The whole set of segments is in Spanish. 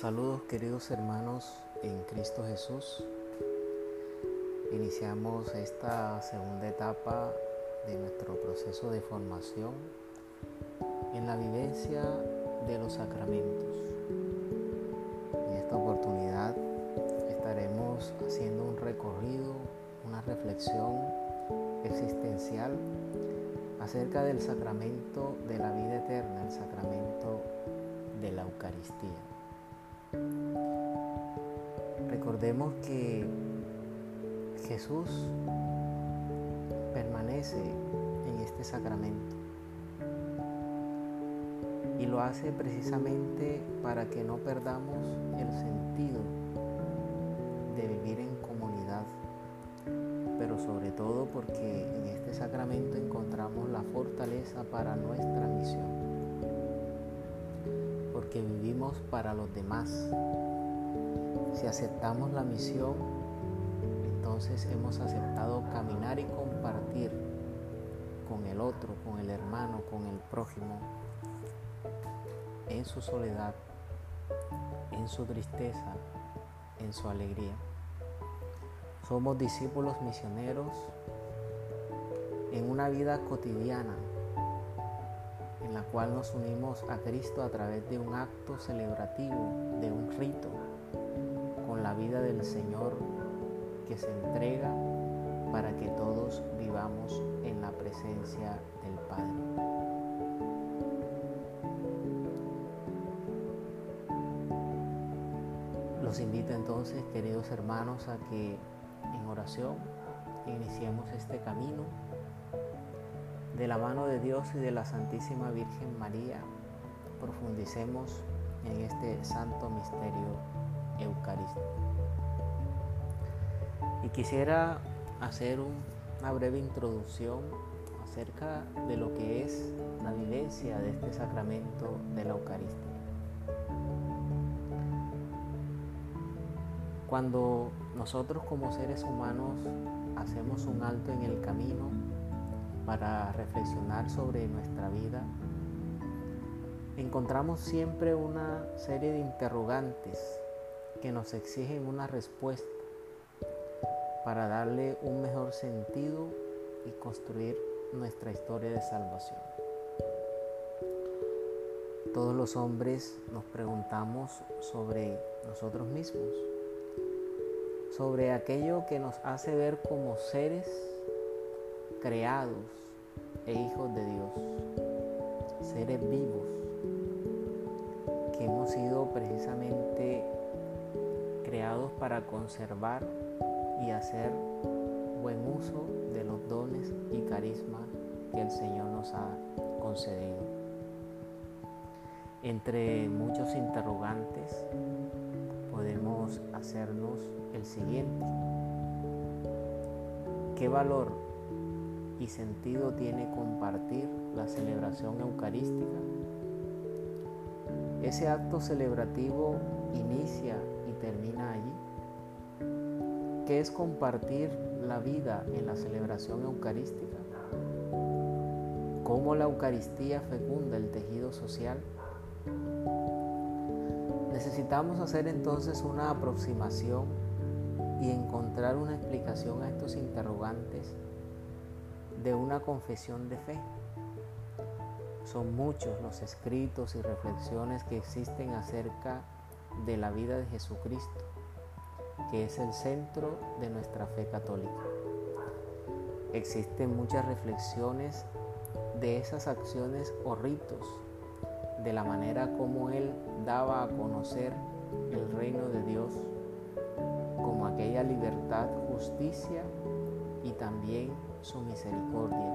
Saludos queridos hermanos en Cristo Jesús. Iniciamos esta segunda etapa de nuestro proceso de formación en la vivencia de los sacramentos. En esta oportunidad estaremos haciendo un recorrido, una reflexión existencial acerca del sacramento de la vida eterna, el sacramento de la Eucaristía. Recordemos que Jesús permanece en este sacramento y lo hace precisamente para que no perdamos el sentido de vivir en comunidad, pero sobre todo porque en este sacramento encontramos la fortaleza para nuestra misión, porque vivimos para los demás. Si aceptamos la misión, entonces hemos aceptado caminar y compartir con el otro, con el hermano, con el prójimo, en su soledad, en su tristeza, en su alegría. Somos discípulos misioneros en una vida cotidiana la cual nos unimos a Cristo a través de un acto celebrativo, de un rito, con la vida del Señor que se entrega para que todos vivamos en la presencia del Padre. Los invito entonces, queridos hermanos, a que en oración iniciemos este camino de la mano de Dios y de la Santísima Virgen María. Profundicemos en este santo misterio eucarístico. Y quisiera hacer una breve introducción acerca de lo que es la vivencia de este sacramento de la Eucaristía. Cuando nosotros como seres humanos hacemos un alto en el camino para reflexionar sobre nuestra vida, encontramos siempre una serie de interrogantes que nos exigen una respuesta para darle un mejor sentido y construir nuestra historia de salvación. Todos los hombres nos preguntamos sobre nosotros mismos sobre aquello que nos hace ver como seres creados e hijos de Dios, seres vivos, que hemos sido precisamente creados para conservar y hacer buen uso de los dones y carismas que el Señor nos ha concedido. Entre muchos interrogantes podemos hacernos el siguiente. ¿Qué valor y sentido tiene compartir la celebración eucarística? ¿Ese acto celebrativo inicia y termina allí? ¿Qué es compartir la vida en la celebración eucarística? ¿Cómo la Eucaristía fecunda el tejido social? Necesitamos hacer entonces una aproximación y encontrar una explicación a estos interrogantes de una confesión de fe. Son muchos los escritos y reflexiones que existen acerca de la vida de Jesucristo, que es el centro de nuestra fe católica. Existen muchas reflexiones de esas acciones o ritos, de la manera como Él daba a conocer el reino de Dios como aquella libertad, justicia y también su misericordia,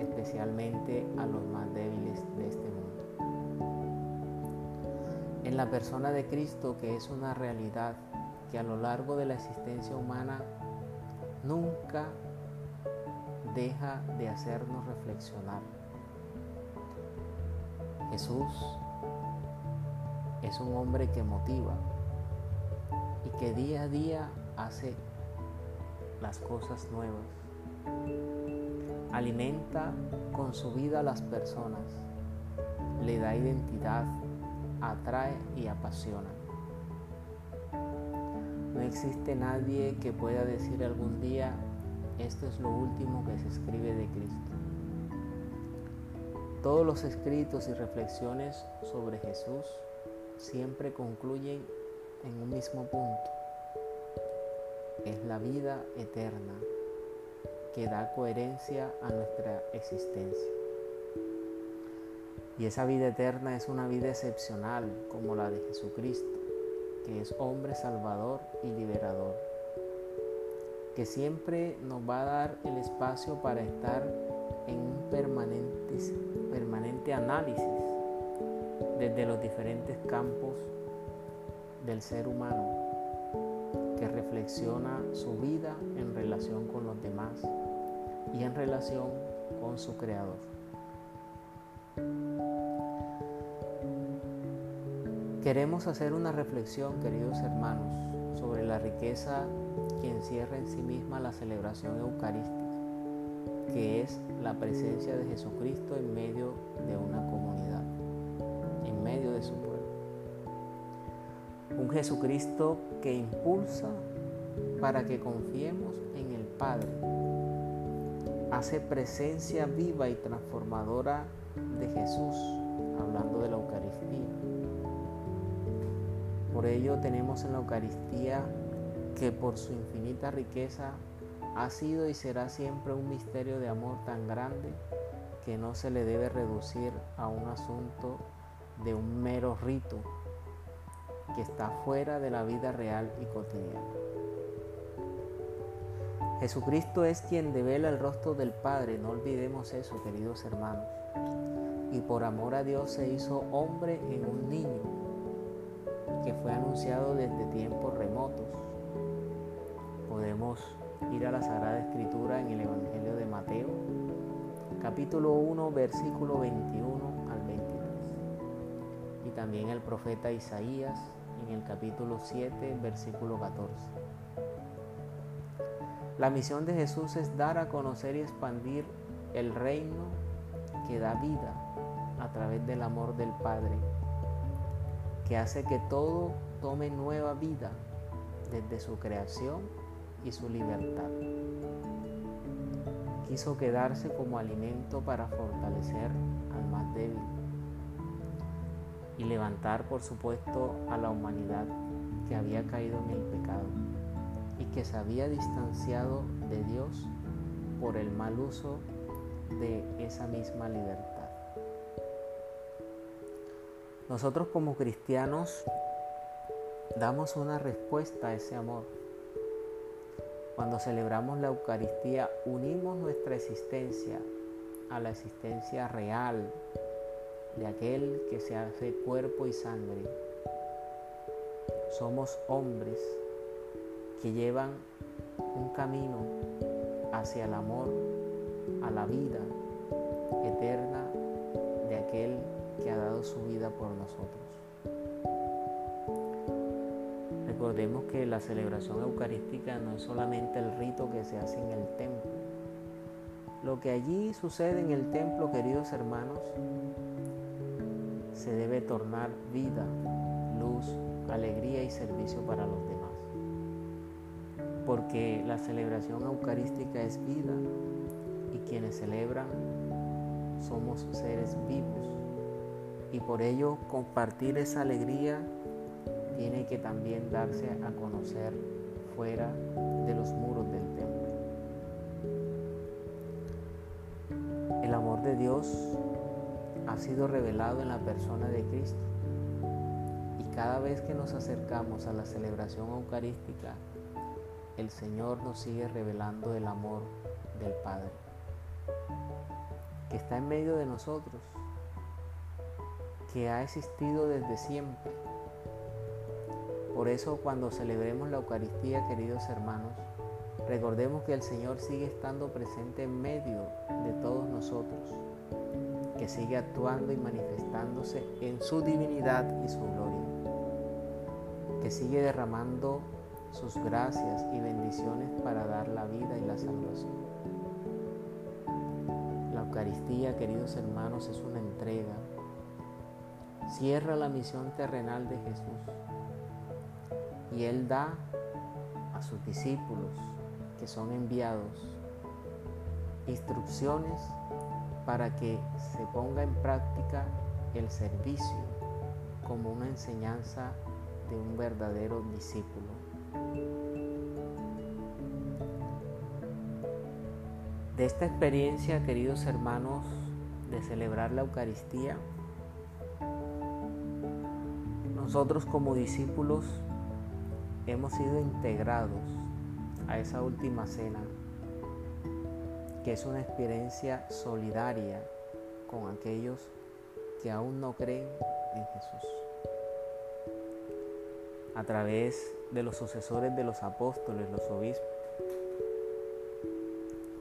especialmente a los más débiles de este mundo. En la persona de Cristo, que es una realidad que a lo largo de la existencia humana nunca deja de hacernos reflexionar. Jesús es un hombre que motiva, y que día a día hace las cosas nuevas. Alimenta con su vida a las personas, le da identidad, atrae y apasiona. No existe nadie que pueda decir algún día, esto es lo último que se escribe de Cristo. Todos los escritos y reflexiones sobre Jesús siempre concluyen en un mismo punto. Es la vida eterna que da coherencia a nuestra existencia. Y esa vida eterna es una vida excepcional como la de Jesucristo, que es hombre salvador y liberador, que siempre nos va a dar el espacio para estar en un permanente, permanente análisis desde los diferentes campos del ser humano que reflexiona su vida en relación con los demás y en relación con su creador. Queremos hacer una reflexión, queridos hermanos, sobre la riqueza que encierra en sí misma la celebración eucarística, que es la presencia de Jesucristo en medio de una comunidad, en medio de su pueblo. Un Jesucristo que impulsa para que confiemos en el Padre. Hace presencia viva y transformadora de Jesús, hablando de la Eucaristía. Por ello tenemos en la Eucaristía que por su infinita riqueza ha sido y será siempre un misterio de amor tan grande que no se le debe reducir a un asunto de un mero rito que está fuera de la vida real y cotidiana. Jesucristo es quien devela el rostro del Padre, no olvidemos eso, queridos hermanos. Y por amor a Dios se hizo hombre en un niño, que fue anunciado desde tiempos remotos. Podemos ir a la Sagrada Escritura en el Evangelio de Mateo, capítulo 1, versículo 21 al 23. Y también el profeta Isaías, en el capítulo 7, versículo 14. La misión de Jesús es dar a conocer y expandir el reino que da vida a través del amor del Padre, que hace que todo tome nueva vida desde su creación y su libertad. Quiso quedarse como alimento para fortalecer al más débil y levantar, por supuesto, a la humanidad que había caído en el pecado y que se había distanciado de Dios por el mal uso de esa misma libertad. Nosotros como cristianos damos una respuesta a ese amor. Cuando celebramos la Eucaristía unimos nuestra existencia a la existencia real de aquel que se hace cuerpo y sangre. Somos hombres que llevan un camino hacia el amor, a la vida eterna de aquel que ha dado su vida por nosotros. Recordemos que la celebración eucarística no es solamente el rito que se hace en el templo. Lo que allí sucede en el templo, queridos hermanos, se debe tornar vida, luz, alegría y servicio para los demás. Porque la celebración eucarística es vida y quienes celebran somos seres vivos. Y por ello compartir esa alegría tiene que también darse a conocer fuera de los muros del templo. El amor de Dios ha sido revelado en la persona de Cristo. Y cada vez que nos acercamos a la celebración eucarística, el Señor nos sigue revelando el amor del Padre, que está en medio de nosotros, que ha existido desde siempre. Por eso cuando celebremos la Eucaristía, queridos hermanos, recordemos que el Señor sigue estando presente en medio de todos nosotros que sigue actuando y manifestándose en su divinidad y su gloria, que sigue derramando sus gracias y bendiciones para dar la vida y la salvación. La Eucaristía, queridos hermanos, es una entrega. cierra la misión terrenal de Jesús y Él da a sus discípulos que son enviados instrucciones para que se ponga en práctica el servicio como una enseñanza de un verdadero discípulo. De esta experiencia, queridos hermanos, de celebrar la Eucaristía, nosotros como discípulos hemos sido integrados a esa última cena, que es una experiencia solidaria con aquellos que aún no creen en Jesús. A través de los sucesores de los apóstoles, los obispos,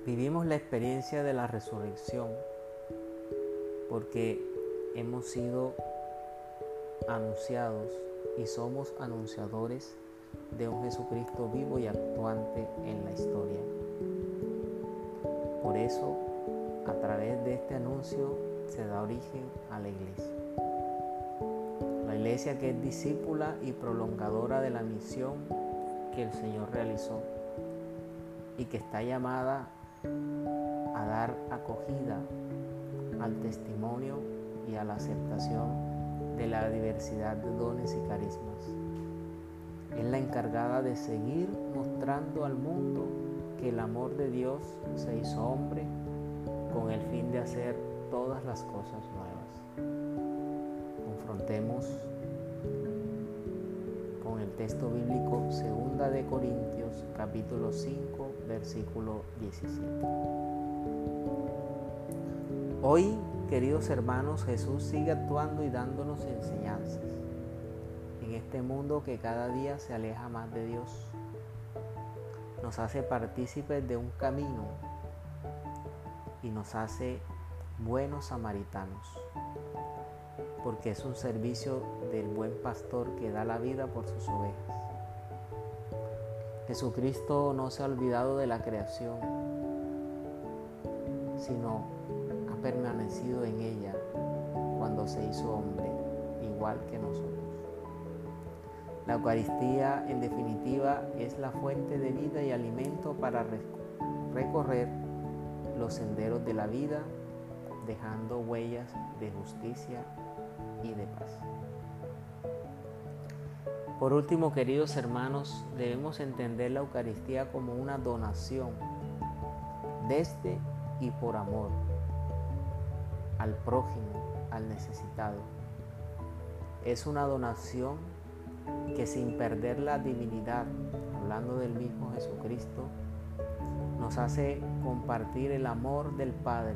vivimos la experiencia de la resurrección porque hemos sido anunciados y somos anunciadores de un Jesucristo vivo y actuante en la historia. Por eso, a través de este anuncio se da origen a la iglesia. La iglesia que es discípula y prolongadora de la misión que el Señor realizó y que está llamada a dar acogida al testimonio y a la aceptación de la diversidad de dones y carismas es la encargada de seguir mostrando al mundo que el amor de Dios se hizo hombre con el fin de hacer todas las cosas nuevas. Confrontemos con el texto bíblico 2 de Corintios capítulo 5 versículo 17. Hoy, queridos hermanos, Jesús sigue actuando y dándonos enseñanzas este mundo que cada día se aleja más de Dios. Nos hace partícipes de un camino y nos hace buenos samaritanos, porque es un servicio del buen pastor que da la vida por sus ovejas. Jesucristo no se ha olvidado de la creación, sino ha permanecido en ella cuando se hizo hombre, igual que nosotros. La Eucaristía, en definitiva, es la fuente de vida y alimento para recorrer los senderos de la vida, dejando huellas de justicia y de paz. Por último, queridos hermanos, debemos entender la Eucaristía como una donación desde y por amor al prójimo, al necesitado. Es una donación que sin perder la divinidad, hablando del mismo Jesucristo, nos hace compartir el amor del Padre.